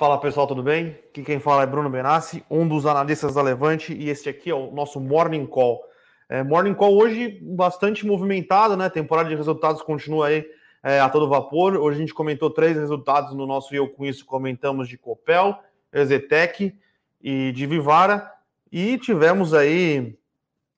Fala pessoal, tudo bem? Aqui quem fala é Bruno Benassi, um dos analistas da Levante, e este aqui é o nosso Morning Call. É, morning Call hoje bastante movimentado, né? Temporada de resultados continua aí é, a todo vapor. Hoje a gente comentou três resultados no nosso Eu Com Isso, comentamos de Copel, Ezetec e de Vivara, e tivemos aí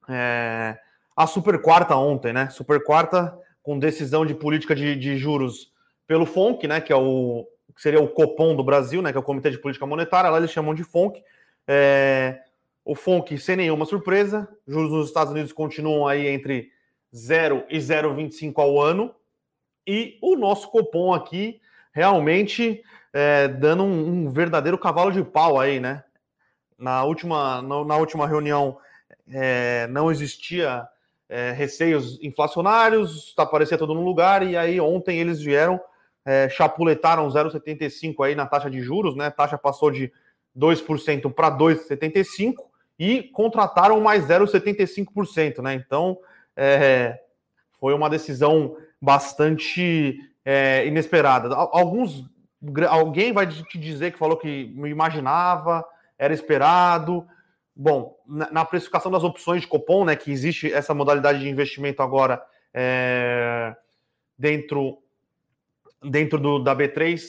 é, a super quarta ontem, né? Super quarta com decisão de política de, de juros pelo FONC, né? Que é o que seria o Copom do Brasil, né, que é o Comitê de Política Monetária, lá eles chamam de FONC. É, o FONC, sem nenhuma surpresa, juros nos Estados Unidos continuam aí entre 0 e 0,25 ao ano, e o nosso Copom aqui realmente é, dando um, um, verdadeiro cavalo de pau aí, né? Na última, na, na última reunião é, não existia é, receios inflacionários, está parecia tudo no lugar, e aí ontem eles vieram é, chapuletaram 0,75 aí na taxa de juros, né? A taxa passou de 2% para 2,75% e contrataram mais 0,75%, né? Então, é, foi uma decisão bastante é, inesperada. Alguns, alguém vai te dizer que falou que imaginava, era esperado. Bom, na, na precificação das opções de Copom, né, que existe essa modalidade de investimento agora é, dentro dentro do, da B3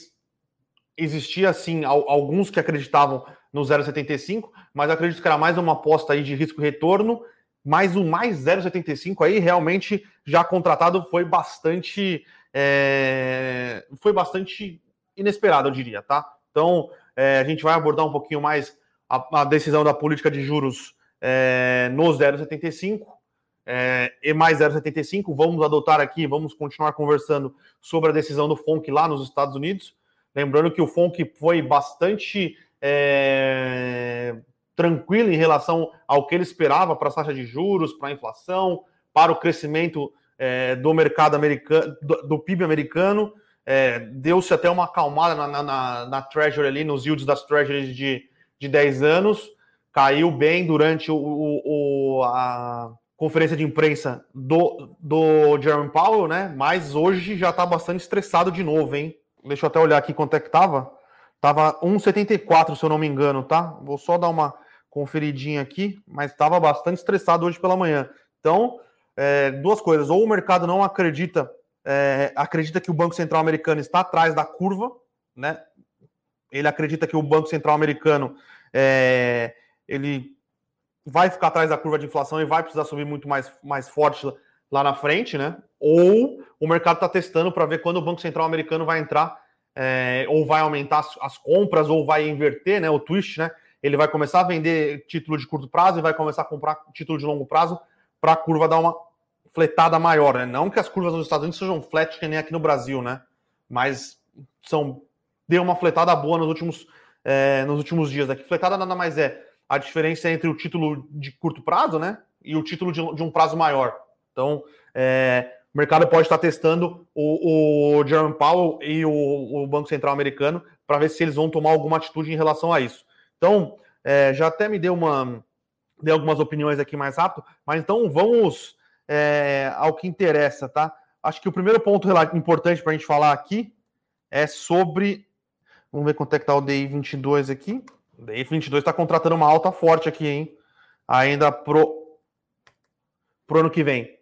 existia assim alguns que acreditavam no 0,75, mas acredito que era mais uma aposta aí de risco retorno, mas o mais 0,75 aí realmente já contratado foi bastante é, foi bastante inesperado, eu diria, tá? Então é, a gente vai abordar um pouquinho mais a, a decisão da política de juros é, no 0,75 é, e mais 0,75. Vamos adotar aqui, vamos continuar conversando sobre a decisão do FONC lá nos Estados Unidos. Lembrando que o FONC foi bastante é, tranquilo em relação ao que ele esperava para a taxa de juros, para a inflação, para o crescimento é, do mercado americano, do, do PIB americano. É, Deu-se até uma acalmada na, na, na, Treasury ali, nos yields das Treasuries de, de 10 anos. Caiu bem durante o, o a, conferência de imprensa do, do Jerome Powell, né? Mas hoje já tá bastante estressado de novo, hein? Deixa eu até olhar aqui quanto é que tava. Tava 1,74, se eu não me engano, tá? Vou só dar uma conferidinha aqui, mas estava bastante estressado hoje pela manhã. Então, é, duas coisas. Ou o mercado não acredita, é, acredita que o Banco Central americano está atrás da curva, né? Ele acredita que o Banco Central americano é, ele vai ficar atrás da curva de inflação e vai precisar subir muito mais, mais forte lá na frente, né? Ou o mercado está testando para ver quando o Banco Central americano vai entrar, é, ou vai aumentar as, as, compras, ou vai inverter, né? O twist, né? Ele vai começar a vender título de curto prazo e vai começar a comprar título de longo prazo para a curva dar uma fletada maior, né? Não que as curvas nos Estados Unidos sejam flat que nem aqui no Brasil, né? Mas são deu uma fletada boa nos últimos, é, nos últimos dias. Aqui fletada nada mais é a diferença entre o título de curto prazo, né, e o título de, de um prazo maior. Então, é, o mercado pode estar testando o, o Jerome Powell e o, o Banco Central americano para ver se eles vão tomar alguma atitude em relação a isso. Então, é, já até me deu uma dei algumas opiniões aqui mais rápido, mas então vamos é, ao que interessa, tá? Acho que o primeiro ponto importante para a gente falar aqui é sobre. Vamos ver quanto é que está o DI 22 aqui. Daí 22 está contratando uma alta forte aqui, hein? Ainda pro, pro ano que vem.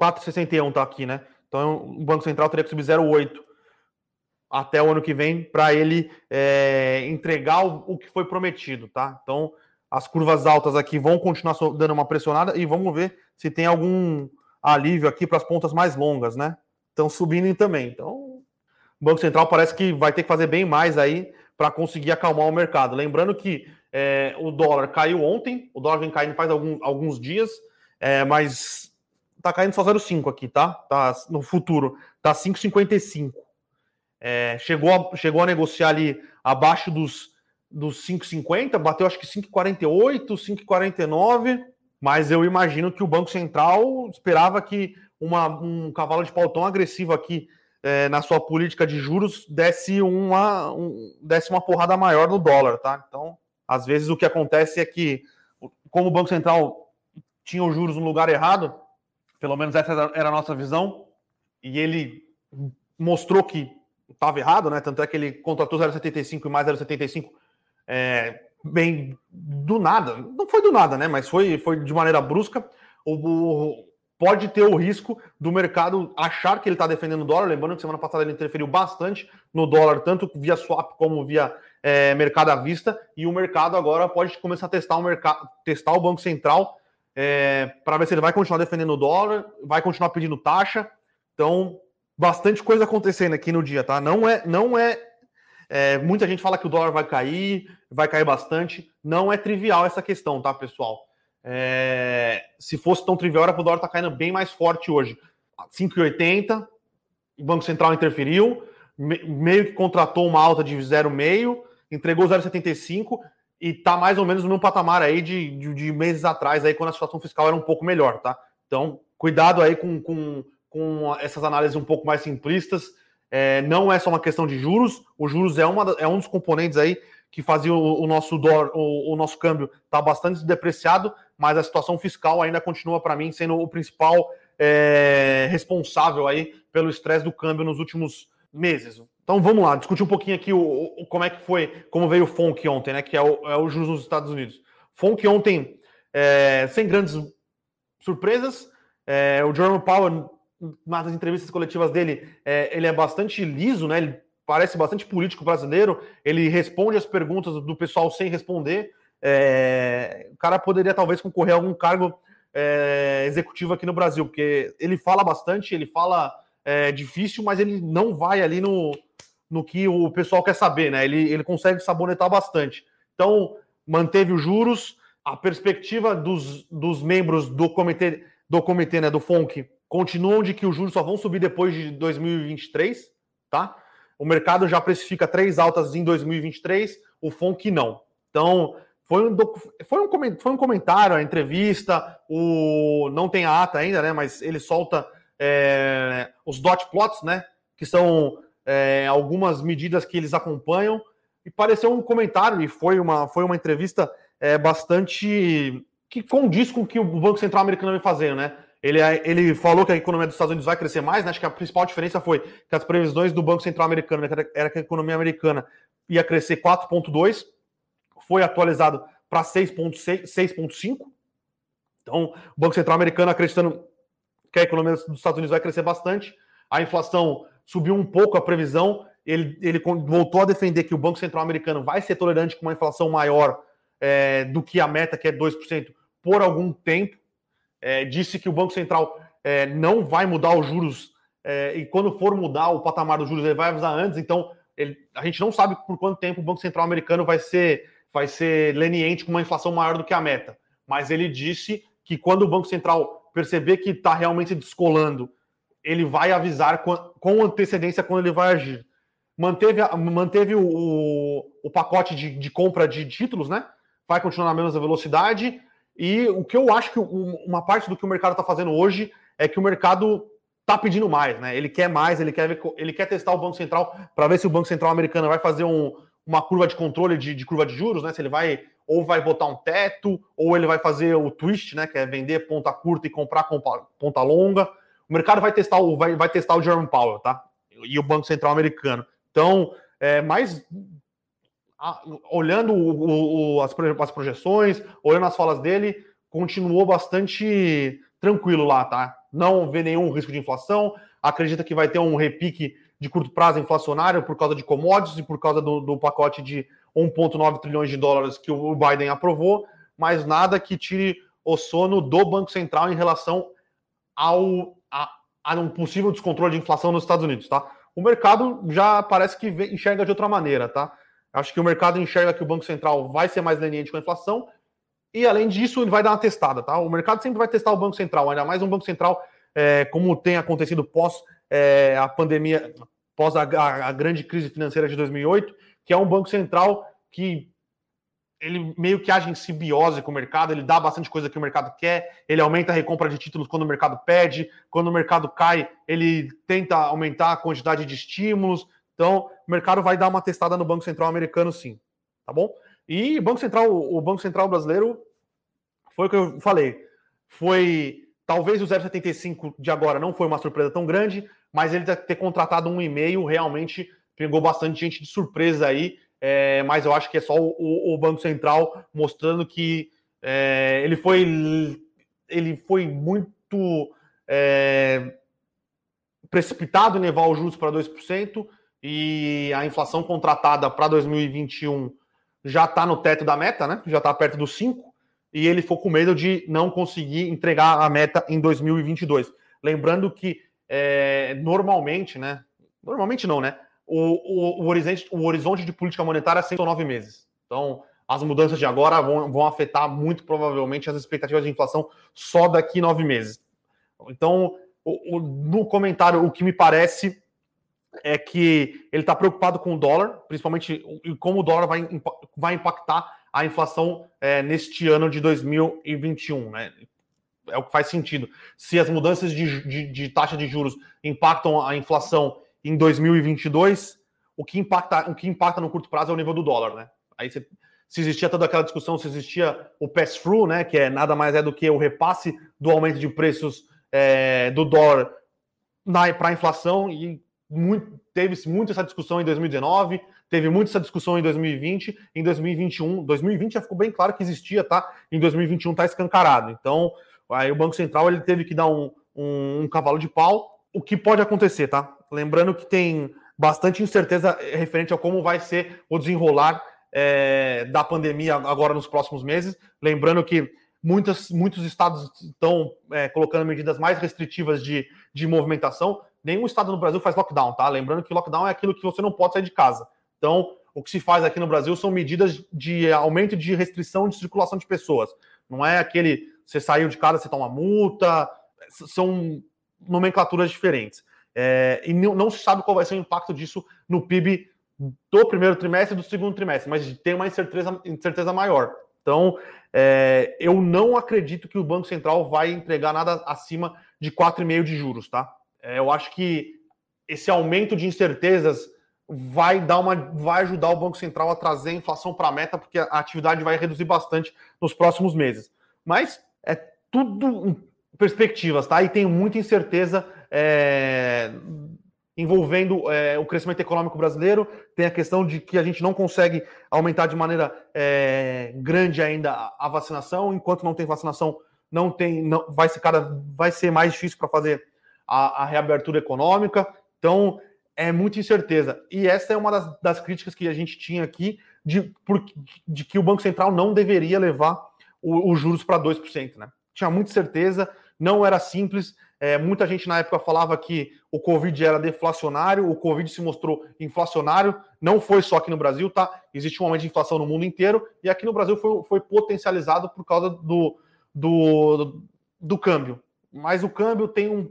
4,61 tá aqui, né? Então o Banco Central teria que subir 0,8 até o ano que vem para ele é, entregar o, o, que foi prometido, tá? Então as curvas altas aqui vão continuar dando uma pressionada e vamos ver se tem algum alívio aqui para as pontas mais longas, né? Estão subindo também. Então o Banco Central parece que vai ter que fazer bem mais aí para conseguir acalmar o mercado. Lembrando que é, o dólar caiu ontem, o dólar vem caindo faz algum, alguns dias, é, mas tá caindo só 0,5 aqui, tá? tá? No futuro, tá 5,55. É, chegou, a, chegou a negociar ali abaixo dos, dos 5,50, bateu acho que 5,48, 5,49, mas eu imagino que o Banco Central esperava que uma, um cavalo de pau tão agressivo aqui é, na sua política de juros desse uma, um, desse uma porrada maior no dólar, tá? Então, às vezes o que acontece é que, como o Banco Central tinha os juros no lugar errado, pelo menos essa era a nossa visão, e ele mostrou que estava errado, né? Tanto é que ele contratou 0,75 e mais 0,75 é, bem do nada. Não foi do nada, né? Mas foi, foi de maneira brusca. O, o pode ter o risco do mercado achar que ele está defendendo o dólar. Lembrando que semana passada ele interferiu bastante no dólar, tanto via swap como via é, mercado à vista. E o mercado agora pode começar a testar o mercado, testar o Banco Central é, para ver se ele vai continuar defendendo o dólar, vai continuar pedindo taxa. Então, bastante coisa acontecendo aqui no dia, tá? Não é, não é, é, muita gente fala que o dólar vai cair, vai cair bastante. Não é trivial essa questão, tá, pessoal? É, se fosse tão trivial, era para o dólar estar tá caindo bem mais forte hoje. 5,80, o Banco Central interferiu, me, meio que contratou uma alta de 0,5, entregou 0,75 e está mais ou menos no mesmo patamar aí de, de, de, meses atrás, aí quando a situação fiscal era um pouco melhor, tá? Então, cuidado aí com, com com essas análises um pouco mais simplistas. É, não é só uma questão de juros, o juros é, uma, é um dos componentes aí que fazia o, o nosso dólar, o, o, nosso câmbio estar tá bastante depreciado, mas a situação fiscal ainda continua para mim sendo o principal é, responsável aí pelo estresse do câmbio nos últimos meses. Então vamos lá, discutir um pouquinho aqui o, o como é que foi, como veio o FONC ontem, né? Que é o, é o juros nos Estados Unidos. FONC ontem, é, sem grandes surpresas, é, o Jerome Powell nas entrevistas coletivas dele, é, ele é bastante liso, né? Ele parece bastante político brasileiro. Ele responde as perguntas do pessoal sem responder. É, o cara poderia talvez concorrer a algum cargo é, executivo aqui no Brasil, porque ele fala bastante, ele fala é, difícil, mas ele não vai ali no, no que o pessoal quer saber, né? Ele, ele consegue sabonetar bastante. Então, manteve os juros, a perspectiva dos, dos membros do comitê, do comitê né, do FONC continuam de que os juros só vão subir depois de 2023, tá? O mercado já precifica três altas em 2023, o FONC não. Então, foi um, foi um, foi um comentário, a entrevista, o não tem a ata ainda, né? Mas ele solta é, os dot plots, né? Que são é, algumas medidas que eles acompanham. E pareceu um comentário, e foi uma, foi uma entrevista é, bastante que condiz com o que o Banco Central americano vem fazendo, né? Ele, ele falou que a economia dos Estados Unidos vai crescer mais, né? acho que a principal diferença foi que as previsões do Banco Central americano era que a economia americana ia crescer 4,2, foi atualizado para 6,5. Então, o Banco Central americano acreditando que a economia dos Estados Unidos vai crescer bastante, a inflação subiu um pouco a previsão, ele, ele voltou a defender que o Banco Central americano vai ser tolerante com uma inflação maior é, do que a meta, que é 2%, por algum tempo é, disse que o Banco Central é, não vai mudar os juros é, e quando for mudar o patamar dos juros, ele vai avisar antes. Então, ele, a gente não sabe por quanto tempo o Banco Central americano vai ser, vai ser leniente com uma inflação maior do que a meta. Mas ele disse que quando o Banco Central perceber que está realmente descolando, ele vai avisar com, antecedência quando ele vai agir. Manteve, manteve o, o, o pacote de, de compra de títulos, né? Vai continuar na mesma velocidade e o que eu acho que uma parte do que o mercado está fazendo hoje é que o mercado está pedindo mais, né? Ele quer mais, ele quer, ele quer testar o Banco Central para ver se o Banco Central americano vai fazer um, uma curva de controle de, de, curva de juros, né? Se ele vai ou vai botar um teto, ou ele vai fazer o twist, né? Que é vender ponta curta e comprar ponta longa. O mercado vai testar o, vai, vai testar o Jerome Powell, tá? E o Banco Central americano. Então, é mais olhando o, o, as, as projeções, olhando as falas dele, continuou bastante tranquilo lá, tá? Não vê nenhum risco de inflação, acredita que vai ter um repique de curto prazo inflacionário por causa de commodities e por causa do, do pacote de 1,9 trilhões de dólares que o Biden aprovou, mas nada que tire o sono do Banco Central em relação ao a, a um possível descontrole de inflação nos Estados Unidos, tá? O mercado já parece que enxerga de outra maneira, tá? Acho que o mercado enxerga que o Banco Central vai ser mais leniente com a inflação e, além disso, ele vai dar uma testada, tá? O mercado sempre vai testar o Banco Central, ainda mais um Banco Central é, como tem acontecido pós é, a pandemia, pós a, a, a, grande crise financeira de 2008, que é um Banco Central que ele meio que age em simbiose com o mercado, ele dá bastante coisa que o mercado quer, ele aumenta a recompra de títulos quando o mercado pede, quando o mercado cai, ele tenta aumentar a quantidade de estímulos, então, o mercado vai dar uma testada no Banco Central americano, sim. Tá bom? E Banco Central, o Banco Central brasileiro, foi o que eu falei. Foi. Talvez o 0,75 de agora não foi uma surpresa tão grande, mas ele ter contratado um e-mail realmente pegou bastante gente de surpresa aí, é, mas eu acho que é só o, o Banco Central mostrando que é, ele foi ele foi muito é, precipitado em levar os juros para 2% e a inflação contratada para 2021 já está no teto da meta, né? Já está perto dos 5 e ele ficou com medo de não conseguir entregar a meta em 2022. Lembrando que é, normalmente, né? Normalmente não, né? O, o, o, horizonte, o horizonte de política monetária é nove meses. Então, as mudanças de agora vão, vão afetar muito provavelmente as expectativas de inflação só daqui nove meses. Então, o, o, no comentário, o que me parece é que ele está preocupado com o dólar, principalmente como o dólar vai, vai impactar a inflação é, neste ano de 2021. Né? É o que faz sentido. Se as mudanças de, de, de taxa de juros impactam a inflação em 2022, o que impacta, o que impacta no curto prazo é o nível do dólar. Né? Aí você, se existia toda aquela discussão, se existia o pass-through, né, que é nada mais é do que o repasse do aumento de preços é, do dólar para a inflação, e teve-se muito essa discussão em 2019, teve muito essa discussão em 2020, em 2021. 2020 já ficou bem claro que existia, tá? Em 2021 está escancarado. Então, aí o Banco Central ele teve que dar um, um, um cavalo de pau. O que pode acontecer, tá? Lembrando que tem bastante incerteza referente a como vai ser o desenrolar é, da pandemia agora nos próximos meses. Lembrando que muitas, muitos estados estão é, colocando medidas mais restritivas de, de movimentação nenhum estado no Brasil faz lockdown, tá? Lembrando que lockdown é aquilo que você não pode sair de casa. Então, o que se faz aqui no Brasil são medidas de aumento de restrição de circulação de pessoas. Não é aquele você saiu de casa, você toma multa, são nomenclaturas diferentes. É, e não se sabe qual vai ser o impacto disso no PIB do primeiro trimestre e do segundo trimestre, mas tem uma incerteza, incerteza maior. Então, é, eu não acredito que o Banco Central vai entregar nada acima de 4,5 de juros, tá? É, eu acho que esse aumento de incertezas vai dar uma, vai ajudar o Banco Central a trazer a inflação para a meta, porque a atividade vai reduzir bastante nos próximos meses. Mas é tudo perspectivas, tá? E tem muita incerteza é, envolvendo é, o crescimento econômico brasileiro. Tem a questão de que a gente não consegue aumentar de maneira é, grande ainda a vacinação, enquanto não tem vacinação, não tem, não, vai ser cada, vai ser mais difícil para fazer a, a reabertura econômica. Então, é muita incerteza. E essa é uma das, das críticas que a gente tinha aqui de, por, de que o Banco Central não deveria levar os juros para 2%. Né? Tinha muita certeza, não era simples. É, muita gente na época falava que o Covid era deflacionário, o Covid se mostrou inflacionário. Não foi só aqui no Brasil, tá? Existe um aumento de inflação no mundo inteiro, e aqui no Brasil foi, foi potencializado por causa do, do, do câmbio. Mas o câmbio tem um,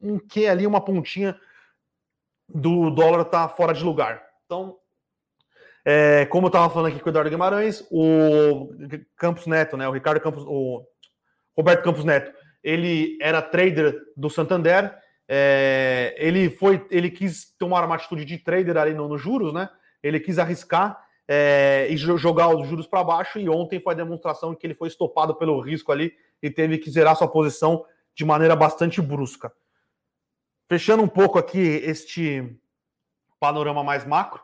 um que ali, uma pontinha do dólar tá fora de lugar. Então, é, como eu estava falando aqui com o Eduardo Guimarães, o Campos Neto, né, o Ricardo Campos, o Roberto Campos Neto, ele era trader do Santander, é, ele foi, ele quis tomar uma atitude de trader ali nos no juros, né? Ele quis arriscar é, e jogar os juros para baixo. E ontem foi a demonstração que ele foi estopado pelo risco ali e teve que zerar sua posição de maneira bastante brusca. Fechando um pouco aqui este panorama mais macro,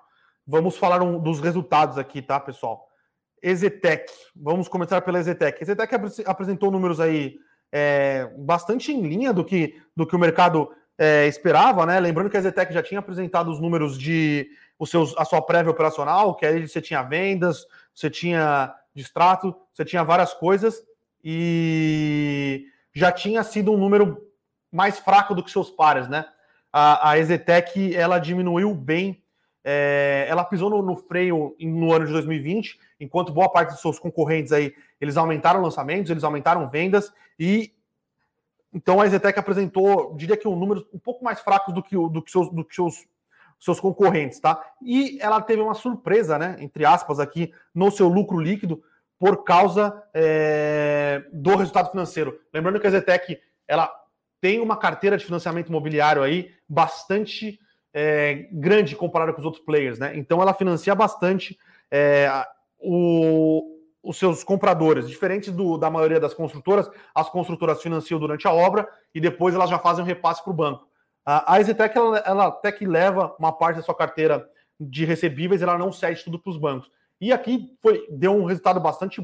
vamos falar um, dos resultados aqui, tá, pessoal? Ezetec, vamos começar pela Ezetec. Ezetec apresentou números aí é, bastante em linha do que, do que o mercado é, esperava, né? Lembrando que a Ezetec já tinha apresentado os números de os seus, a sua prévia operacional, que aí você tinha vendas, você tinha distrato, você tinha várias coisas, e já tinha sido um número mais fraco do que seus pares, né? A, a Exetec, ela diminuiu bem, é, ela pisou no, no, freio no ano de 2020, enquanto boa parte dos seus concorrentes aí, eles aumentaram lançamentos, eles aumentaram vendas, e então a Exetec apresentou, diria que um número um pouco mais fracos do que, do que, seus, do que seus, seus concorrentes, tá? E ela teve uma surpresa, né, entre aspas, aqui, no seu lucro líquido, por causa é, do resultado financeiro. Lembrando que a Zetec ela tem uma carteira de financiamento imobiliário aí bastante é, grande comparada com os outros players, né? Então ela financia bastante é, o, os seus compradores, diferente do, da maioria das construtoras, as construtoras financiam durante a obra e depois elas já fazem um repasse para o banco. A, Exetec, ela, ela, até que leva uma parte da sua carteira de recebíveis, ela não cede tudo para os bancos. E aqui foi, deu um resultado bastante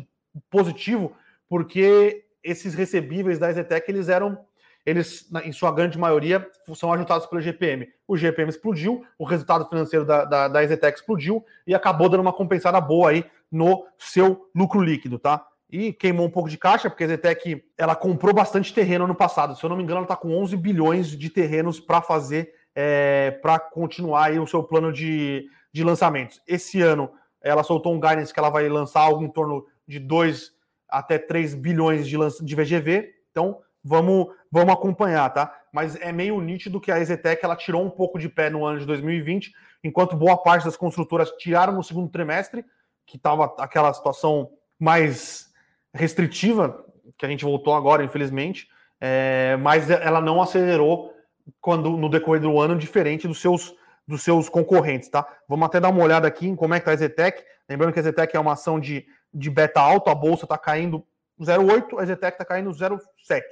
positivo, porque esses recebíveis da Exetec, eles eram, eles, em sua grande maioria, são ajudados pelo GPM. O GPM explodiu, o resultado financeiro da, da, da explodiu e acabou dando uma compensada boa aí no seu lucro líquido, tá? E queimou um pouco de caixa, porque a Zetec ela comprou bastante terreno ano passado. Se eu não me engano, ela está com 11 bilhões de terrenos para fazer, é, para continuar aí o seu plano de, de lançamentos. Esse ano, ela soltou um guidance que ela vai lançar algo em torno de 2 até 3 bilhões de, de VGV. Então, vamos, vamos acompanhar, tá? Mas é meio nítido que a Exetec ela tirou um pouco de pé no ano de 2020, enquanto boa parte das construtoras tiraram no segundo trimestre, que estava aquela situação mais restritiva, que a gente voltou agora, infelizmente, é, mas ela não acelerou quando no decorrer do ano, diferente dos seus, dos seus concorrentes, tá? Vamos até dar uma olhada aqui em como é que tá a Zetec. Lembrando que a Zetec é uma ação de, de beta alto, a bolsa está caindo 0,8, a Zetec está caindo 0,7.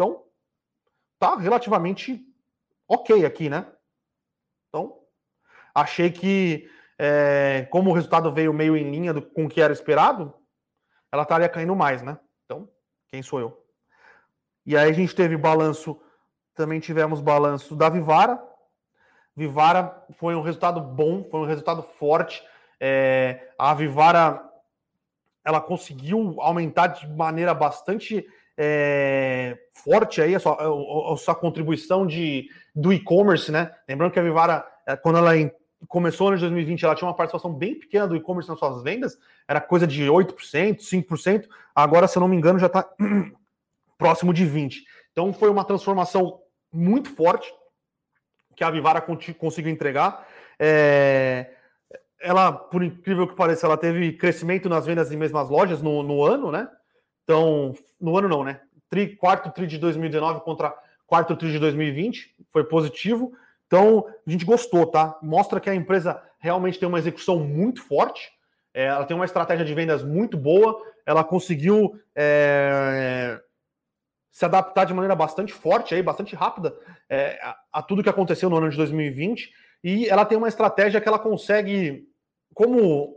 Então, tá relativamente ok aqui, né? Então, achei que, é, como o resultado veio meio em linha do, com o que era esperado, ela estaria caindo mais, né? Então, quem sou eu? E aí a gente teve balanço, também tivemos balanço da Vivara. Vivara foi um resultado bom, foi um resultado forte. É, a Vivara ela conseguiu aumentar de maneira bastante é, forte aí a sua, a, a sua contribuição de, do e-commerce, né? Lembrando que a Vivara, é, quando ela começou no ano de 2020, ela tinha uma participação bem pequena do e-commerce nas suas vendas, era coisa de 8%, 5%, agora, se eu não me engano, já está próximo de 20%. Então foi uma transformação muito forte que a Vivara conseguiu entregar. É... Ela, por incrível que pareça, ela teve crescimento nas vendas em mesmas lojas no, no ano, né? Então, no ano não, né? Tri, quarto tri de 2019 contra quarto tri de 2020, foi positivo. Então, a gente gostou, tá? Mostra que a empresa realmente tem uma execução muito forte, é, ela tem uma estratégia de vendas muito boa, ela conseguiu é, se adaptar de maneira bastante forte, aí, bastante rápida é, a, a, tudo que aconteceu no ano de 2020, e ela tem uma estratégia que ela consegue, como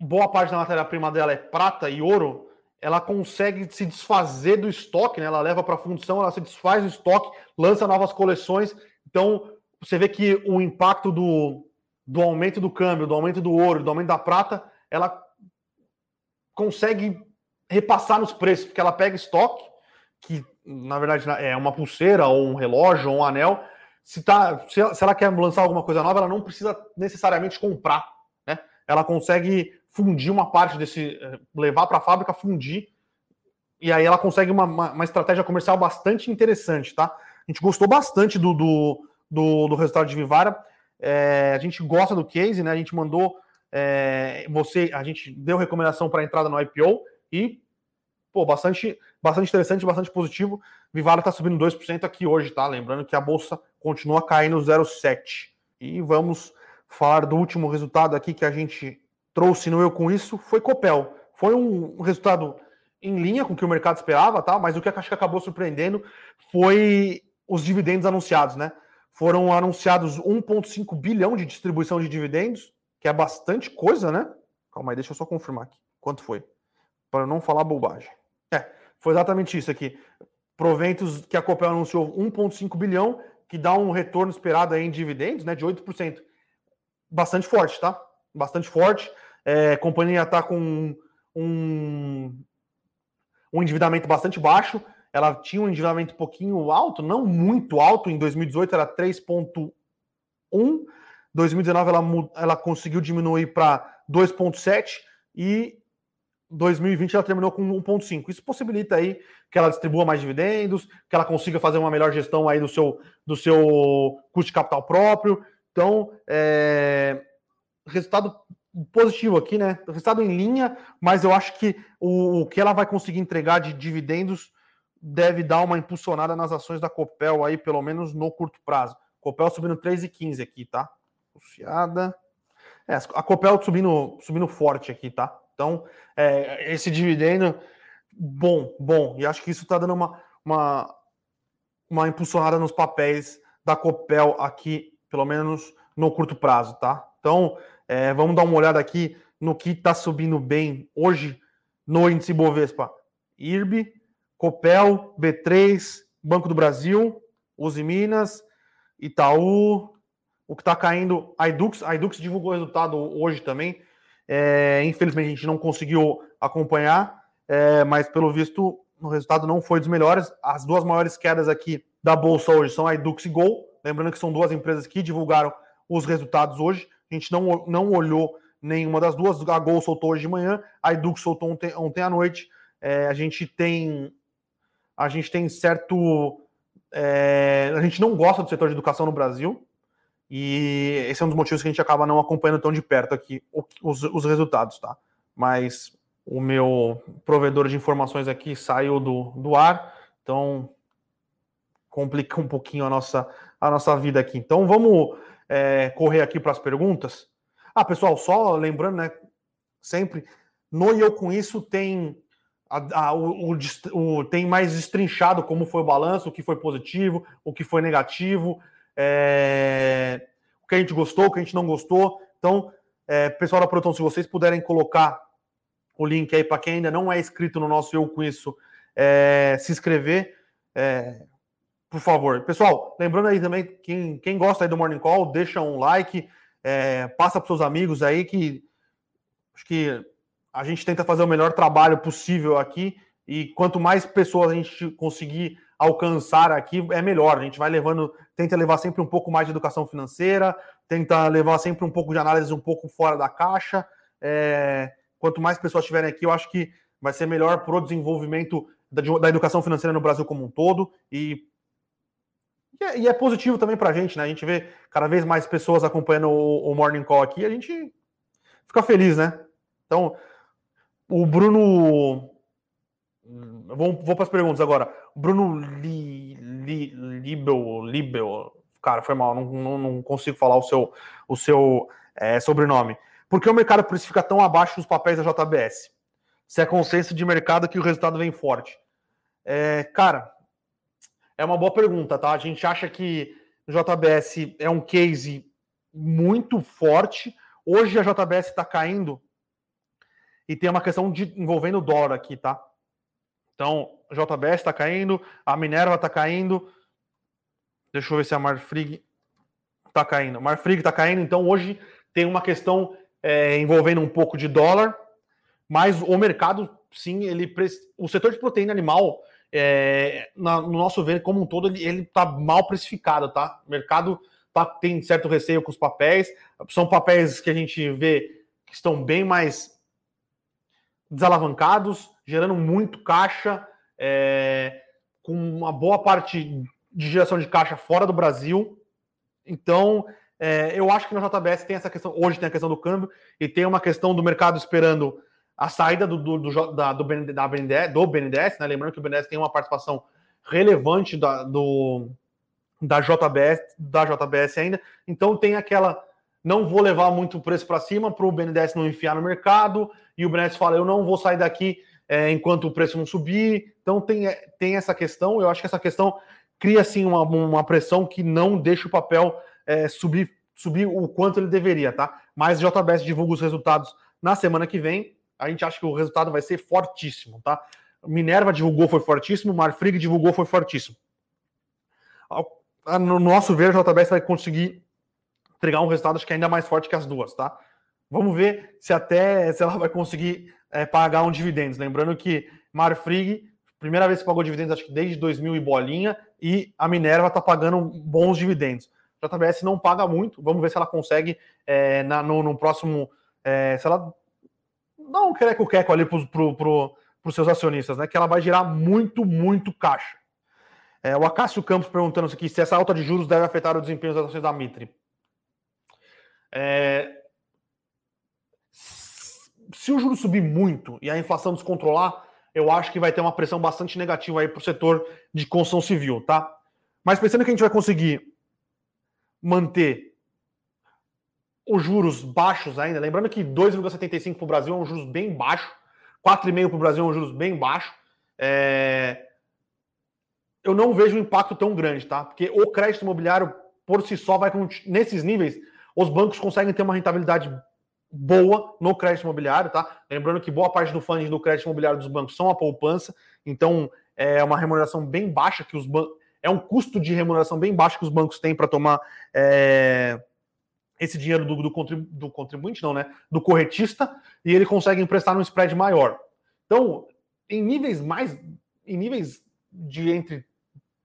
boa parte da matéria-prima dela é prata e ouro, ela consegue se desfazer do estoque, né? ela leva para a função, ela se desfaz do estoque, lança novas coleções, então você vê que o impacto do, do aumento do câmbio, do aumento do ouro, do aumento da prata, ela consegue repassar nos preços, porque ela pega estoque, que na verdade é uma pulseira, ou um relógio, ou um anel. Se, tá, se, ela, se ela quer lançar alguma coisa nova, ela não precisa necessariamente comprar. Né? Ela consegue fundir uma parte desse, eh, levar para a fábrica, fundir, e aí ela consegue uma, uma, estratégia comercial bastante interessante, tá? A gente gostou bastante do, do, do, do resultado de Vivara. É, a gente gosta do case, né? A gente mandou é, você, a gente deu recomendação para entrada no IPO e pô, bastante, bastante interessante, bastante positivo. Vivara está subindo 2% aqui hoje, tá? Lembrando que a bolsa continua caindo 0,7. E vamos falar do último resultado aqui que a gente trouxe no Eu Com Isso, foi Copel. Foi um resultado em linha com o que o mercado esperava, tá? Mas o que acho que acabou surpreendendo foi os dividendos anunciados, né? foram anunciados 1,5 bilhão de distribuição de dividendos, que é bastante coisa, né? Calma aí, deixa eu só confirmar aqui. Quanto foi? Para não falar bobagem. É, foi exatamente isso aqui. Proventos que a Copel anunciou 1,5 bilhão, que dá um retorno esperado aí em dividendos, né? De 8%. Bastante forte, tá? Bastante forte. É, a companhia está com um, um endividamento bastante baixo ela tinha um endividamento um pouquinho alto, não muito alto, em 2018 era 3,1, 2019 ela, ela conseguiu diminuir para 2,7 e 2020 ela terminou com 1,5. Isso possibilita aí que ela distribua mais dividendos, que ela consiga fazer uma melhor gestão aí do seu, do seu custo de capital próprio. Então, é, resultado positivo aqui, né? Resultado em linha, mas eu acho que o, o que ela vai conseguir entregar de dividendos deve dar uma impulsionada nas ações da Copel aí, pelo menos no curto prazo. Copel subindo 3,15 aqui, tá? Associada. É, a Copel subindo, subindo forte aqui, tá? Então, é, esse dividendo, bom, bom. E acho que isso está dando uma, uma, uma impulsionada nos papéis da Copel aqui, pelo menos no curto prazo, tá? Então, é, vamos dar uma olhada aqui no que está subindo bem hoje no índice Bovespa. IRB, Copel, B3, Banco do Brasil, Uzi Minas, Itaú, o que está caindo, a Edux, a Edux divulgou o resultado hoje também. É, infelizmente a gente não conseguiu acompanhar, é, mas pelo visto o resultado não foi dos melhores. As duas maiores quedas aqui da bolsa hoje são a Edux e Gol. Lembrando que são duas empresas que divulgaram os resultados hoje. A gente não, não olhou nenhuma das duas. A Gol soltou hoje de manhã, a Edux soltou ontem, ontem à noite. É, a gente tem a gente tem certo é, a gente não gosta do setor de educação no Brasil e esse é um dos motivos que a gente acaba não acompanhando tão de perto aqui os, os resultados, tá? Mas o meu provedor de informações aqui saiu do, do ar, então complica um pouquinho a nossa, a nossa vida aqui. Então vamos é, correr aqui para as perguntas. Ah, pessoal, só lembrando, né? Sempre, no eu com isso tem a, a, o, o, o, tem mais destrinchado como foi o balanço, o que foi positivo, o que foi negativo, é, o que a gente gostou, o que a gente não gostou. Então, é, pessoal da produção, se vocês puderem colocar o link aí para quem ainda não é inscrito no nosso Eu Com Isso, é, se inscrever, é, por favor. Pessoal, lembrando aí também, quem, quem gosta aí do Morning Call, deixa um like, é, passa para seus amigos aí que acho que a gente tenta fazer o melhor trabalho possível aqui e quanto mais pessoas a gente conseguir alcançar aqui, é melhor. A gente vai levando, tenta levar sempre um pouco mais de educação financeira, tenta levar sempre um pouco de análise um pouco fora da caixa. É, quanto mais pessoas estiverem aqui, eu acho que vai ser melhor para o desenvolvimento da, da, educação financeira no Brasil como um todo e, e, é, e é, positivo também para a gente, né? A gente vê cada vez mais pessoas acompanhando o, o Morning Call aqui, a gente fica feliz, né? Então, o Bruno Vou, vou para as perguntas agora. Bruno Li, Li, Libel, Libel, cara, foi mal, não, não, não, consigo falar o seu, o seu é, sobrenome. Por que o mercado precifica tão abaixo dos papéis da JBS? Se é consenso de mercado que o resultado vem forte. É, cara, é uma boa pergunta, tá? A gente acha que o JBS é um case muito forte. Hoje a JBS está caindo e tem uma questão de envolvendo o dólar aqui, tá? Então, JBS está caindo, a Minerva está caindo. Deixa eu ver se a Marfrig está caindo. Marfrig está caindo, então hoje tem uma questão é, envolvendo um pouco de dólar, mas o mercado, sim, ele o setor de proteína animal, é, na, no nosso ver como um todo, ele está mal precificado, tá? O mercado tá, tem certo receio com os papéis, são papéis que a gente vê que estão bem mais desalavancados, gerando muito caixa, é, com uma boa parte de geração de caixa fora do Brasil. Então, é, eu acho que na JBS tem essa questão, hoje tem a questão do câmbio e tem uma questão do mercado esperando a saída do, do, do, da, do, da BNDES, do BNDES, né? lembrando que o BNDES tem uma participação relevante da, do, da JBS, da JBS ainda, então tem aquela não vou levar muito o preço para cima para o BNDES não enfiar no mercado, e o BNDES fala, eu não vou sair daqui é, enquanto o preço não subir. Então tem, é, tem essa questão, eu acho que essa questão cria assim uma, uma pressão que não deixa o papel é, subir, subir o quanto ele deveria, tá? Mas JBS divulga os resultados na semana que vem. A gente acha que o resultado vai ser fortíssimo, tá? Minerva divulgou, foi fortíssimo, Marfrig divulgou, foi fortíssimo. No nosso ver, o JBS vai conseguir entregar um resultado acho que ainda mais forte que as duas, tá? Vamos ver se até se ela vai conseguir é, pagar um dividendos. Lembrando que Marfrig, primeira vez que pagou dividendos, acho que desde 2000 e bolinha, e a Minerva está pagando bons dividendos. A JBS não paga muito, vamos ver se ela consegue é, na, no, no, próximo. É, se ela dá um quereco-queco ali para pro, os seus acionistas, né? Que ela vai gerar muito, muito caixa. É, o Acácio Campos perguntando aqui se essa alta de juros deve afetar o desempenho das ações da Mitre. É, se o juro subir muito e a inflação descontrolar, eu acho que vai ter uma pressão bastante negativa aí para o setor de construção civil, tá? Mas pensando que a gente vai conseguir manter os juros baixos ainda, lembrando que 2,75 para o Brasil é um juros bem baixo, 4,5 para o Brasil é um juros bem baixo, é... eu não vejo um impacto tão grande, tá? Porque o crédito imobiliário por si só vai nesses níveis os bancos conseguem ter uma rentabilidade boa no crédito imobiliário, tá? Lembrando que boa parte do funding do crédito imobiliário dos bancos são a poupança, então é uma remuneração bem baixa que os bancos. É um custo de remuneração bem baixo que os bancos têm para tomar é, esse dinheiro do, do, contribu do contribuinte, não, né? Do corretista, e ele consegue emprestar num spread maior. Então, em níveis mais. Em níveis de entre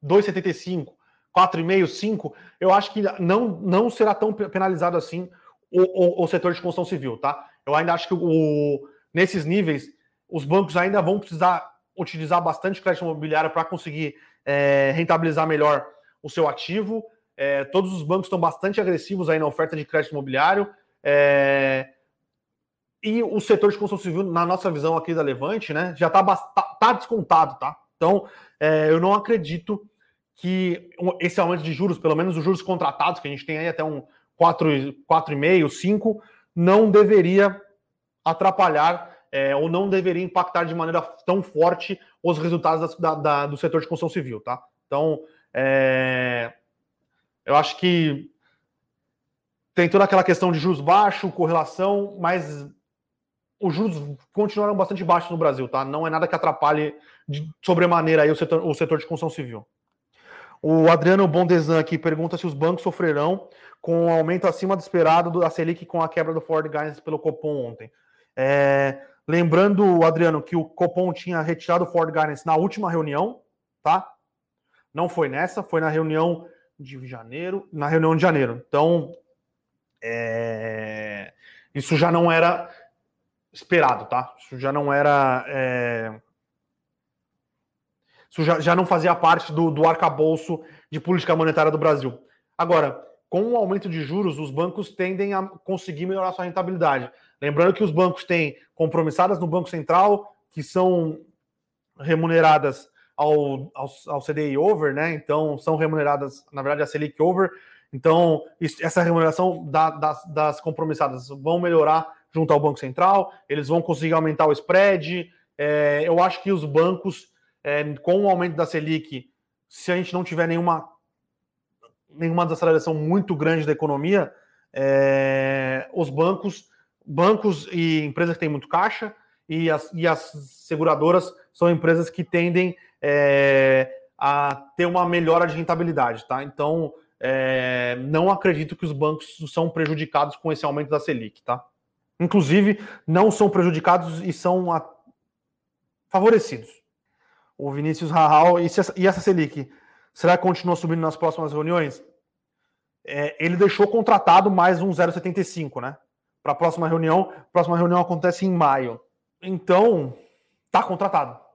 2,75, 4,5, 5, eu acho que não, não será tão penalizado assim o, o, o, setor de construção civil, tá? Eu ainda acho que o, nesses níveis os bancos ainda vão precisar utilizar bastante crédito imobiliário para conseguir é, rentabilizar melhor o seu ativo. É, todos os bancos estão bastante agressivos aí na oferta de crédito imobiliário. É, e o setor de construção civil, na nossa visão aqui da Levante, né, já está tá, tá descontado, tá? Então, é, eu não acredito que esse aumento de juros, pelo menos os juros contratados, que a gente tem aí até um 4,5, 5, não deveria atrapalhar é, ou não deveria impactar de maneira tão forte os resultados da, da, do setor de construção civil, tá? Então, é, eu acho que tem toda aquela questão de juros baixos, correlação, mas os juros continuaram bastante baixos no Brasil, tá? Não é nada que atrapalhe de sobremaneira aí o setor, o setor de construção civil. O Adriano Bondesan aqui pergunta se os bancos sofrerão com um aumento acima do esperado da Selic com a quebra do Ford Guidance pelo Copom ontem. É, lembrando, Adriano, que o Copom tinha retirado o Ford Guidance na última reunião, tá? Não foi nessa, foi na reunião de janeiro, na reunião de janeiro. Então, é, isso já não era esperado, tá? Isso já não era. É, isso já, já não fazia parte do, do arcabouço de política monetária do Brasil. Agora, com o aumento de juros, os bancos tendem a conseguir melhorar sua rentabilidade. Lembrando que os bancos têm compromissadas no Banco Central, que são remuneradas ao, ao, ao CDI over, né? Então, são remuneradas, na verdade, a Selic over. Então, isso, essa remuneração da, das, das compromissadas vão melhorar junto ao Banco Central, eles vão conseguir aumentar o spread. É, eu acho que os bancos é, com o aumento da Selic, se a gente não tiver nenhuma, nenhuma desaceleração muito grande da economia, é, os bancos, bancos e empresas que têm muito caixa e as, e as seguradoras são empresas que tendem é, a ter uma melhora de rentabilidade, tá? Então, é, não acredito que os bancos são prejudicados com esse aumento da Selic, tá? Inclusive, não são prejudicados e são a... favorecidos o Vinícius Rahal e, e essa Selic, será que continua subindo nas próximas reuniões? É, ele deixou contratado mais um 0,75, né? Para a próxima reunião. A próxima reunião acontece em maio. Então, tá contratado.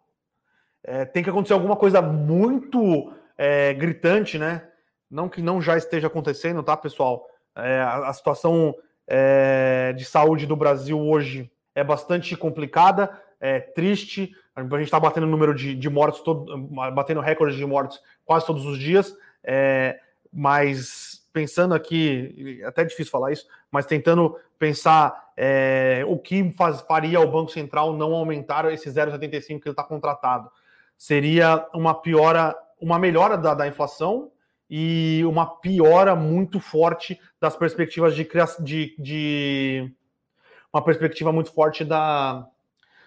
É, tem que acontecer alguma coisa muito é, gritante, né? Não que não já esteja acontecendo, tá, pessoal? É, a, a, situação é, de saúde do Brasil hoje é bastante complicada, é triste. A gente está batendo número de, de mortes, todo, batendo recordes de mortes quase todos os dias, é, mas pensando aqui, é até difícil falar isso, mas tentando pensar é, o que faz, faria o Banco Central não aumentar esse 0,75 que ele está contratado. Seria uma piora, uma melhora da, da inflação e uma piora muito forte das perspectivas de, de, de uma perspectiva muito forte da,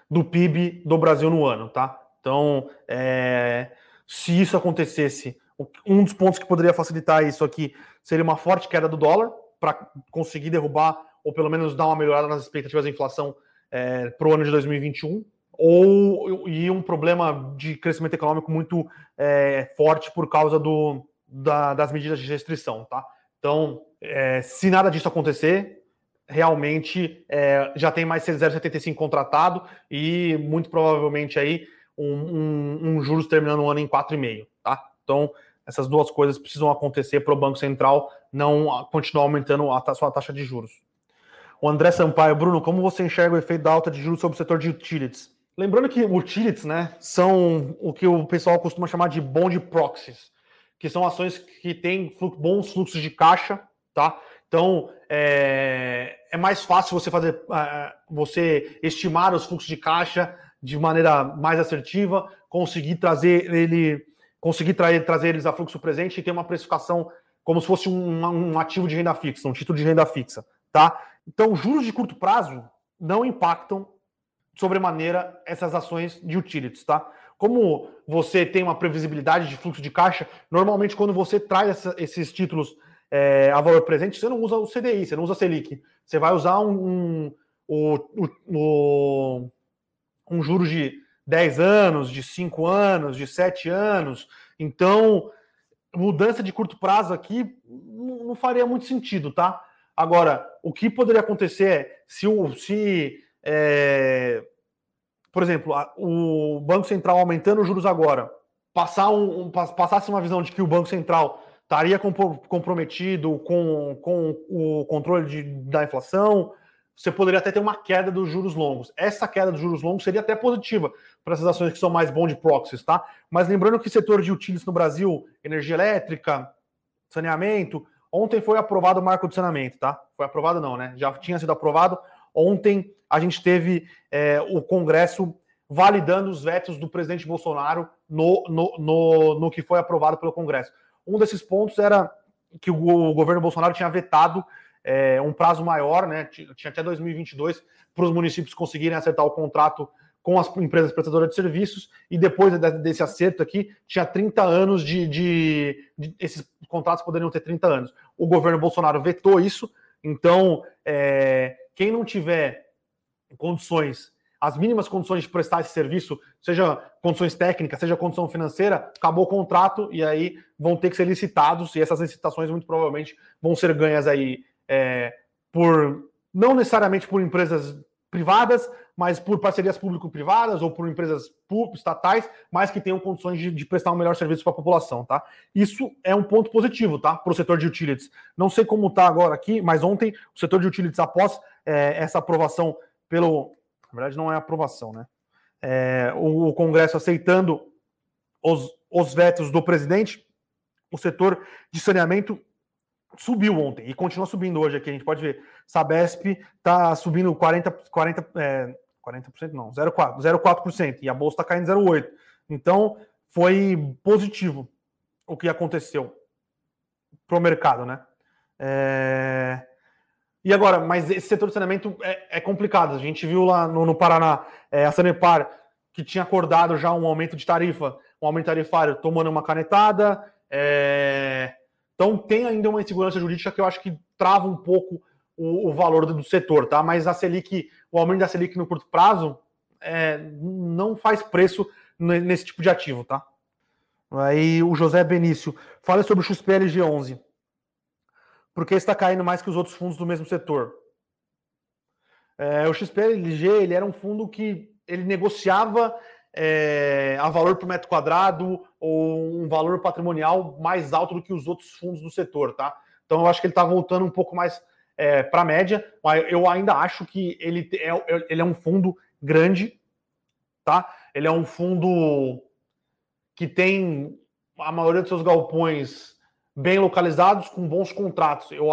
do PIB do Brasil no ano, tá? Então, é, se isso acontecesse, um dos pontos que poderia facilitar isso aqui seria uma forte queda do dólar para conseguir derrubar ou pelo menos dar uma melhorada nas expectativas da inflação é, para o ano de 2021, ou e um problema de crescimento econômico muito é, forte por causa do, da, das medidas de restrição, tá? Então, é, se nada disso acontecer, realmente é, já tem mais 0,75 contratado e muito provavelmente aí um, um, um juros terminando o ano em 4,5, tá? Então, essas duas coisas precisam acontecer para o Banco Central não continuar aumentando a sua taxa de juros. O André Sampaio, Bruno, como você enxerga o efeito da alta de juros sobre o setor de utilities? Lembrando que utilities, né, são o que o pessoal costuma chamar de bond proxies, que são ações que têm bons fluxos de caixa, tá? Então, é, é mais fácil você fazer, uh, você estimar os fluxos de caixa de maneira mais assertiva, conseguir trazer ele, conseguir trazer, trazer eles a fluxo presente e ter uma precificação como se fosse um, um ativo de renda fixa, um título de renda fixa, tá? Então, juros de curto prazo não impactam sobremaneira essas ações de utilities, tá? Como você tem uma previsibilidade de fluxo de caixa, normalmente quando você traz essa, esses títulos é, a valor presente, você não usa o CDI, você não usa a Selic. Você vai usar um, um, um, um, um de 10 anos, de 5 anos, de 7 anos. Então, mudança de curto prazo aqui não faria muito sentido, tá? Agora, o que poderia acontecer é se o se é, por exemplo, o Banco Central aumentando os juros agora, passar um, um, passasse uma visão de que o Banco Central estaria comprometido com, com o controle de, da inflação, você poderia até ter uma queda dos juros longos. Essa queda dos juros longos seria até positiva para essas ações que são mais bond proxies, tá? Mas lembrando que setor de utilities no Brasil, energia elétrica, saneamento, ontem foi aprovado o marco de saneamento, tá? Foi aprovado não, né? Já tinha sido aprovado. Ontem a gente teve é, o Congresso validando os vetos do presidente Bolsonaro no, no, no, no que foi aprovado pelo Congresso. Um desses pontos era que o, governo Bolsonaro tinha vetado é, um prazo maior, né? Tinha até 2022 para os municípios conseguirem acertar o contrato com as empresas prestadoras de serviços, e depois desse acerto aqui, tinha 30 anos de, de, de, Esses contratos poderiam ter 30 anos. O governo Bolsonaro vetou isso, então é, quem não tiver condições as mínimas condições de prestar esse serviço, seja condições técnicas, seja condição financeira, acabou o contrato e aí vão ter que ser licitados e essas licitações muito provavelmente vão ser ganhas aí é, por não necessariamente por empresas privadas, mas por parcerias público-privadas ou por empresas estatais, mas que tenham condições de, de prestar um melhor serviço para a população, tá? Isso é um ponto positivo, tá? Para o setor de utilities. Não sei como está agora aqui, mas ontem o setor de utilities, após é, essa aprovação pelo na verdade, não é aprovação, né? É, o, o, Congresso aceitando os, os vetos do presidente, o setor de saneamento subiu ontem e continua subindo hoje aqui. A gente pode ver. Sabesp está subindo 40%, 40, é, 40% não, 0,4%, 0,4% e a bolsa está caindo 0,8%. Então, foi positivo o que aconteceu para o mercado, né? É... E agora, mas esse setor de saneamento é, é complicado. A gente viu lá no, no Paraná é, a Sanepar, que tinha acordado já um aumento de tarifa, um aumento tarifário, tomando uma canetada. É... Então tem ainda uma insegurança jurídica que eu acho que trava um pouco o, o valor do, setor, tá? Mas a Selic, o aumento da Selic no curto prazo é, não faz preço nesse tipo de ativo, tá? Aí o José Benício fala sobre o XPLG 11 porque está caindo mais que os outros fundos do mesmo setor. É, o XPLG ele era um fundo que ele negociava é, a valor por metro quadrado ou um valor patrimonial mais alto do que os outros fundos do setor, tá? Então eu acho que ele está voltando um pouco mais é, para a média, mas eu ainda acho que ele é, ele é um fundo grande, tá? Ele é um fundo que tem a maioria dos seus galpões bem localizados, com bons contratos. Eu,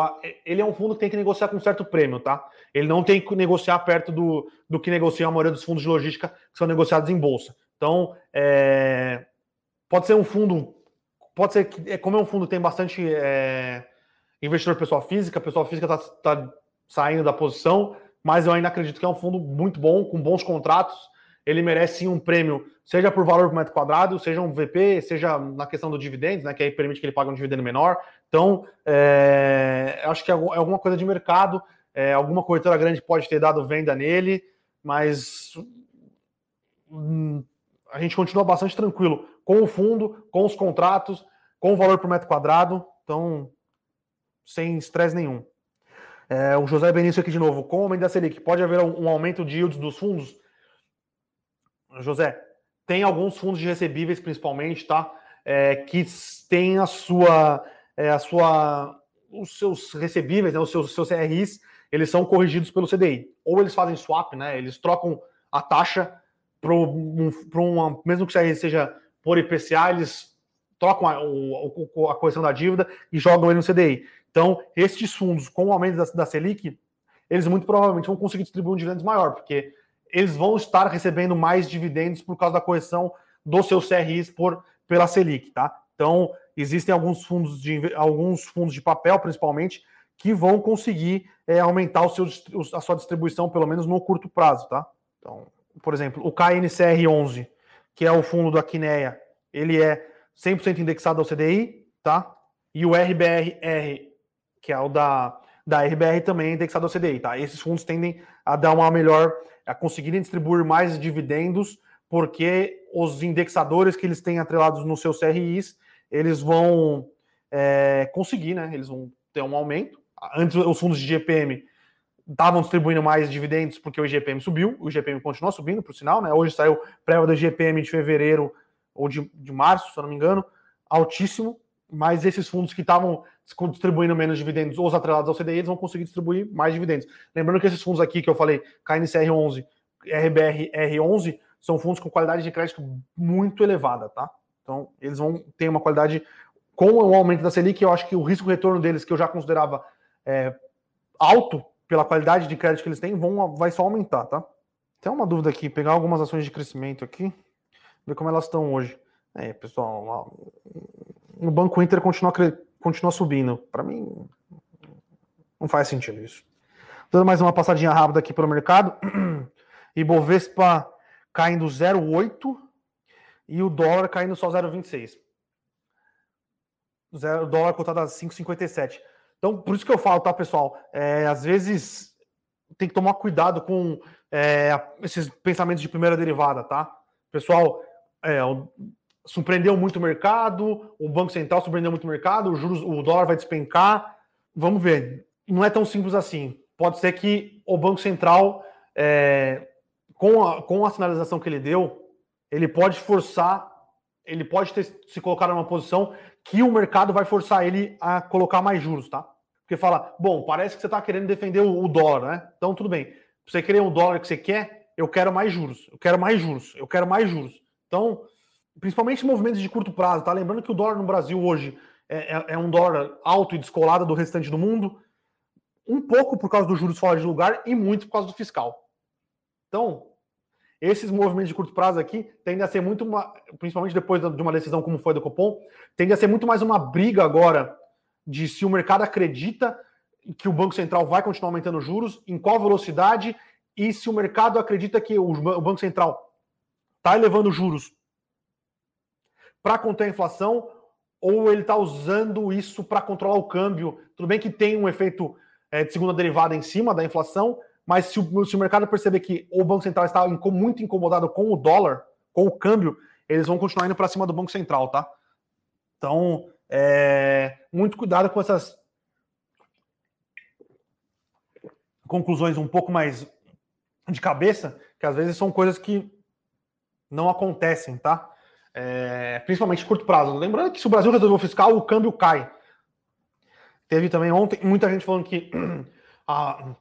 ele é um fundo que tem que negociar com certo prêmio, tá? Ele não tem que negociar perto do, do que negocia a maioria dos fundos de logística que são negociados em bolsa. Então, é, pode ser um fundo, pode ser que, é, como é um fundo que tem bastante é, investidor pessoa física, pessoa física está tá saindo da posição, mas eu ainda acredito que é um fundo muito bom, com bons contratos. Ele merece sim um prêmio seja por valor por metro quadrado, seja um VP, seja na questão do dividendos, né, que aí permite que ele pague um dividendo menor. Então, é, acho que é, é alguma coisa de mercado, é, alguma corretora grande pode ter dado venda nele, mas hum, a gente continua bastante tranquilo com o fundo, com os contratos, com o valor por metro quadrado, então sem estresse nenhum. É, o José Benício aqui de novo, com o aumento da Selic, pode haver um, um aumento de yields dos fundos? José, tem alguns fundos de recebíveis, principalmente, tá? É, que tem a sua, é, a sua, os seus recebíveis, né, os seus, seus CRIs, eles são corrigidos pelo CDI. Ou eles fazem swap, né? Eles trocam a taxa para um, uma, mesmo que o CRI seja por IPCA, eles trocam a, o, a correção da dívida e jogam ele no CDI. Então, estes fundos, com o aumento da, da Selic, eles muito provavelmente vão conseguir distribuir um dividendos maior, porque eles vão estar recebendo mais dividendos por causa da correção dos seus CRIs por, pela Selic, tá? Então, existem alguns fundos de alguns fundos de papel, principalmente, que vão conseguir é, aumentar o seu, a sua distribuição, pelo menos no curto prazo, tá? Então, por exemplo, o KNCR11, que é o fundo da Quineia, ele é 100% indexado ao CDI, tá? E o RBRR, que é o da, da RBR, também indexado ao CDI, tá? Esses fundos tendem a dar uma melhor, a conseguirem distribuir mais dividendos, porque os indexadores que eles têm atrelados nos seus CRIs, eles vão é, conseguir, né? Eles vão ter um aumento. Antes, os fundos de GPM estavam distribuindo mais dividendos porque o IGPM subiu, o IGPM continua subindo, por sinal, né? Hoje saiu prévia do IGPM de fevereiro ou de, de março, se eu não me engano, altíssimo, mas esses fundos que estavam distribuindo menos dividendos, ou os atrelados ao CDI, eles vão conseguir distribuir mais dividendos. Lembrando que esses fundos aqui que eu falei, KNCR11, RBR-R11, são fundos com qualidade de crédito muito elevada, tá? Então, eles vão ter uma qualidade com o aumento da Selic, eu acho que o risco-retorno deles, que eu já considerava é, alto pela qualidade de crédito que eles têm, vão, vai só aumentar, tá? Tem uma dúvida aqui, pegar algumas ações de crescimento aqui, ver como elas estão hoje. É, pessoal, o Banco Inter continua, continua subindo. Para mim, não faz sentido isso. Dando mais uma passadinha rápida aqui pelo mercado. Ibovespa caindo 0,8 e o dólar caindo só 0,26. O dólar cotado a 5,57. Então, por isso que eu falo, tá, pessoal? É, às vezes tem que tomar cuidado com é, esses pensamentos de primeira derivada, tá? Pessoal, é, surpreendeu muito o mercado, o Banco Central surpreendeu muito o mercado, o, juros, o dólar vai despencar. Vamos ver. Não é tão simples assim. Pode ser que o Banco Central, é, com, a, com a sinalização que ele deu, ele pode forçar, ele pode ter se colocar numa posição que o mercado vai forçar ele a colocar mais juros, tá? Porque fala, bom, parece que você está querendo defender o, dólar, né? Então tudo bem. você querer um dólar que você quer, eu quero mais juros, eu quero mais juros, eu quero mais juros. Então, principalmente movimentos de curto prazo, tá? Lembrando que o dólar no Brasil hoje é, é, é um dólar alto e descolado do restante do mundo, um pouco por causa dos juros fora de lugar e muito por causa do fiscal. Então, esses movimentos de curto prazo aqui tendem a ser muito, uma, principalmente depois de uma decisão como foi do Copom, tende a ser muito mais uma briga agora de se o mercado acredita que o Banco Central vai continuar aumentando juros, em qual velocidade, e se o mercado acredita que o Banco Central está elevando juros para conter a inflação, ou ele está usando isso para controlar o câmbio. Tudo bem que tem um efeito é, de segunda derivada em cima da inflação, mas se o, se o mercado perceber que o Banco Central está muito incomodado com o dólar, com o câmbio, eles vão continuar indo para cima do Banco Central, tá? Então, é, muito cuidado com essas conclusões um pouco mais de cabeça, que às vezes são coisas que não acontecem, tá? É, principalmente curto prazo. Lembrando que se o Brasil resolveu fiscal, o câmbio cai. Teve também ontem muita gente falando que a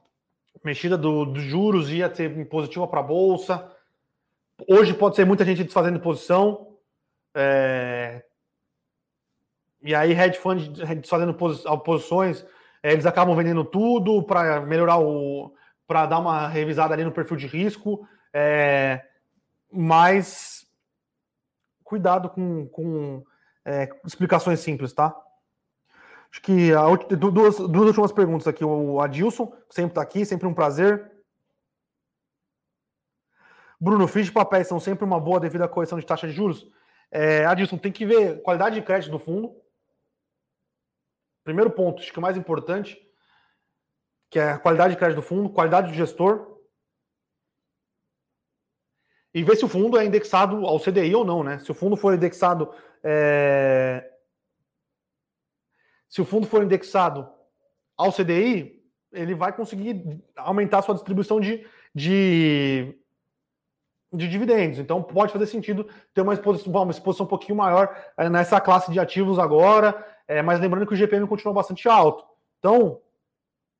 mexida dos do juros ia ser positiva para a Bolsa. Hoje pode ser muita gente desfazendo posição. É, e aí, hedge fund fazendo posições, é, eles acabam vendendo tudo para melhorar o. para dar uma revisada ali no perfil de risco. É, mas cuidado com, com é, explicações simples, tá? Acho que a, duas, duas últimas perguntas aqui. O Adilson, sempre está aqui, sempre um prazer. Bruno, FIIs de papéis são sempre uma boa devido à correção de taxa de juros? É, Adilson, tem que ver qualidade de crédito do fundo, Primeiro ponto, acho que o mais importante, que é a qualidade de crédito do fundo, qualidade do gestor. E ver se o fundo é indexado ao CDI ou não, né? Se o fundo for indexado. É... Se o fundo for indexado ao CDI, ele vai conseguir aumentar sua distribuição de, de, de dividendos. Então pode fazer sentido ter uma exposição, uma exposição um pouquinho maior é, nessa classe de ativos agora. É, mas lembrando que o GPM continua bastante alto. Então,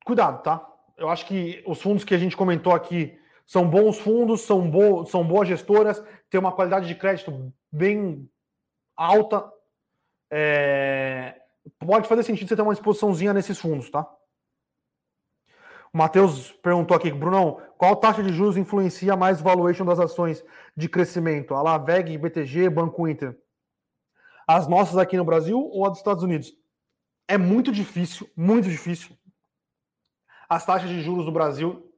cuidado, tá? Eu acho que os fundos que a gente comentou aqui são bons fundos, são, bo são boas gestoras, tem uma qualidade de crédito bem alta. É... Pode fazer sentido você ter uma exposiçãozinha nesses fundos, tá? O Matheus perguntou aqui, Brunão, qual taxa de juros influencia mais o valuation das ações de crescimento? A Laveg, BTG, Banco Inter. As nossas aqui no Brasil ou as dos Estados Unidos? É muito difícil, muito difícil, as taxas de juros no Brasil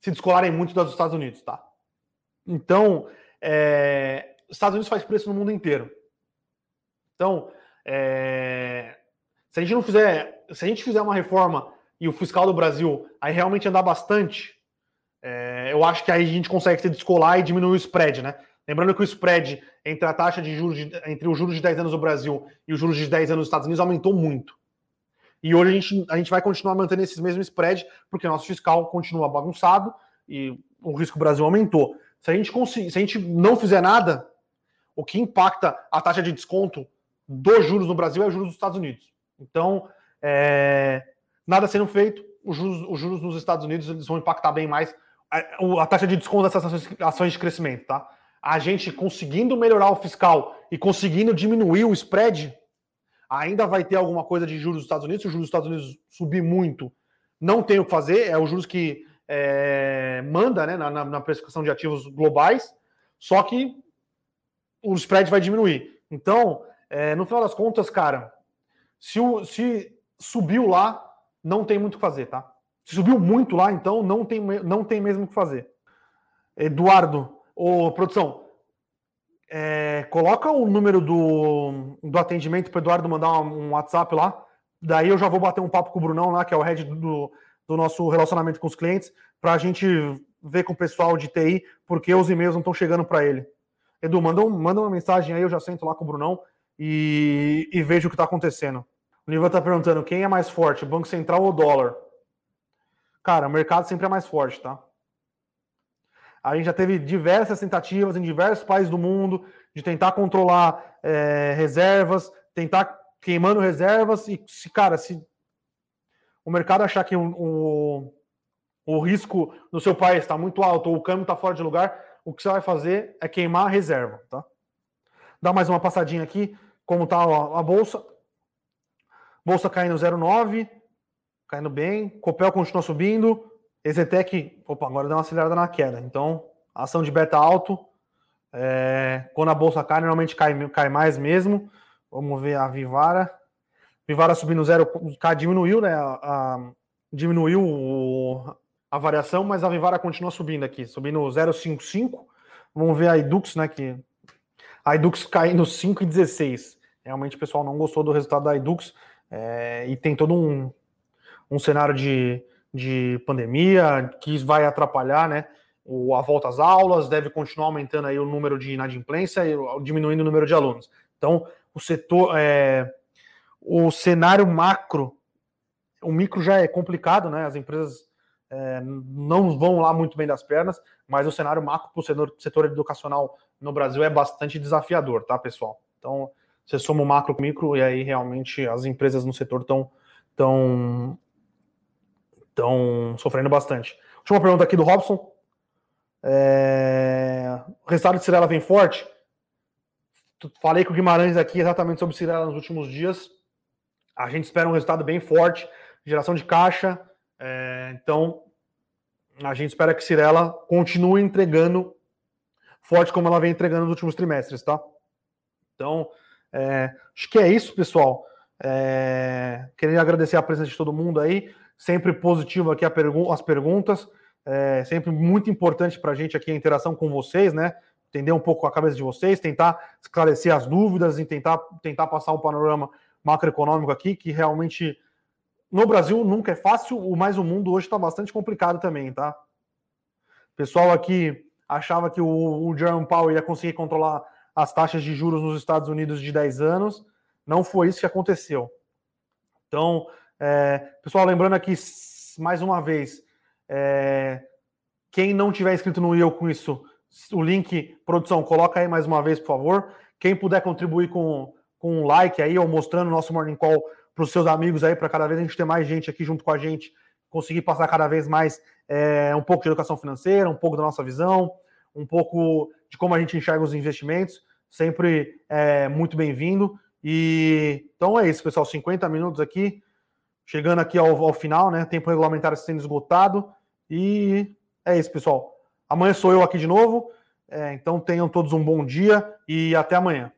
se descolarem muito das dos Estados Unidos, tá? Então, é, os Estados Unidos faz preço no mundo inteiro. Então, é, se a gente não fizer, se a gente fizer uma reforma e o fiscal do Brasil aí realmente andar bastante, é, eu acho que aí a gente consegue se descolar e diminuir o spread, né? Lembrando que o spread entre a taxa de juros de, entre os juros de 10 anos do Brasil e os juros de 10 anos dos Estados Unidos aumentou muito. E hoje a gente, a gente vai continuar mantendo esses mesmos spread, porque o nosso fiscal continua bagunçado e o risco Brasil aumentou. Se a gente se a gente não fizer nada, o que impacta a taxa de desconto dos juros no Brasil é os juros dos Estados Unidos. Então, é, nada sendo feito, os juros, os juros nos Estados Unidos eles vão impactar bem mais a, a taxa de desconto dessas ações, ações de crescimento, tá? A gente conseguindo melhorar o fiscal e conseguindo diminuir o spread, ainda vai ter alguma coisa de juros dos Estados Unidos. Se os juros dos Estados Unidos subir muito, não tem o que fazer, é os juros que é, manda né, na, na precificação de ativos globais, só que o spread vai diminuir. Então, é, no final das contas, cara, se, o, se subiu lá, não tem muito o que fazer, tá? Se subiu muito lá, então não tem, não tem mesmo o que fazer. Eduardo, ô, produção, é, coloca o número do, do atendimento para Eduardo mandar um WhatsApp lá. Daí eu já vou bater um papo com o Brunão lá, que é o head do, do nosso relacionamento com os clientes, para a gente ver com o pessoal de TI, porque os e-mails não estão chegando para ele. Edu, manda, um, manda uma mensagem aí, eu já sento lá com o Brunão e, e vejo o que está acontecendo. O Niva está perguntando quem é mais forte, Banco Central ou dólar? Cara, o mercado sempre é mais forte, tá? A gente já teve diversas tentativas em diversos países do mundo de tentar controlar é, reservas, tentar queimando reservas e se, cara, se o mercado achar que o, o, risco no seu país está muito alto ou o câmbio está fora de lugar, o que você vai fazer é queimar a reserva, tá? Dá mais uma passadinha aqui, como está a, a bolsa. Bolsa caindo 0,9, caindo bem. Copel continua subindo. Exetec, opa, agora deu uma acelerada na queda. Então, ação de beta alto. É, quando a bolsa cai, normalmente cai, cai mais mesmo. Vamos ver a Vivara. Vivara subindo zero, diminuiu, né? A, a, diminuiu o, a variação, mas a Vivara continua subindo aqui, subindo 0,55. Vamos ver a Edux, né? Que a Edux caindo 5,16. Realmente o pessoal não gostou do resultado da Edux é, e tem todo um, um cenário de, de pandemia que vai atrapalhar, né? O, a volta às aulas, deve continuar aumentando aí o número de inadimplência e diminuindo o número de alunos. Então, o setor, é, o cenário macro, o micro já é complicado, né? As empresas é, não vão lá muito bem das pernas, mas o cenário macro para o setor, setor educacional no Brasil é bastante desafiador, tá, pessoal? Então, você soma o macro com o micro e aí realmente as empresas no setor estão tão, estão sofrendo bastante. Última pergunta aqui do Robson. É... O resultado de Cirela vem forte? Falei com o Guimarães aqui exatamente sobre Cirela nos últimos dias. A gente espera um resultado bem forte, geração de caixa. É... Então, a gente espera que Cirela continue entregando forte como ela vem entregando nos últimos trimestres, tá? Então, é... acho que é isso, pessoal. É... Queria agradecer a presença de todo mundo aí sempre positivo aqui as perguntas, é sempre muito importante para a gente aqui a interação com vocês, né? Entender um pouco a cabeça de vocês, tentar esclarecer as dúvidas e tentar, tentar passar um panorama macroeconômico aqui, que realmente no Brasil nunca é fácil, mas o mundo hoje está bastante complicado também, tá? O pessoal aqui achava que o, o Jerome Powell ia conseguir controlar as taxas de juros nos Estados Unidos de 10 anos. Não foi isso que aconteceu. Então, é, pessoal, lembrando aqui mais uma vez, é, quem não tiver inscrito no IEL com isso, o link, produção, coloca aí mais uma vez, por favor. Quem puder contribuir com, com um like aí, ou mostrando o nosso Morning Call para os seus amigos aí, para cada vez a gente ter mais gente aqui junto com a gente, conseguir passar cada vez mais é, um pouco de educação financeira, um pouco da nossa visão, um pouco de como a gente enxerga os investimentos, sempre é, muito bem-vindo. E então é isso, pessoal, 50 minutos aqui chegando aqui ao, ao final, né? Tempo regulamentar sendo esgotado. E é isso, pessoal. Amanhã sou eu aqui de novo. É, então tenham todos um bom dia e até amanhã.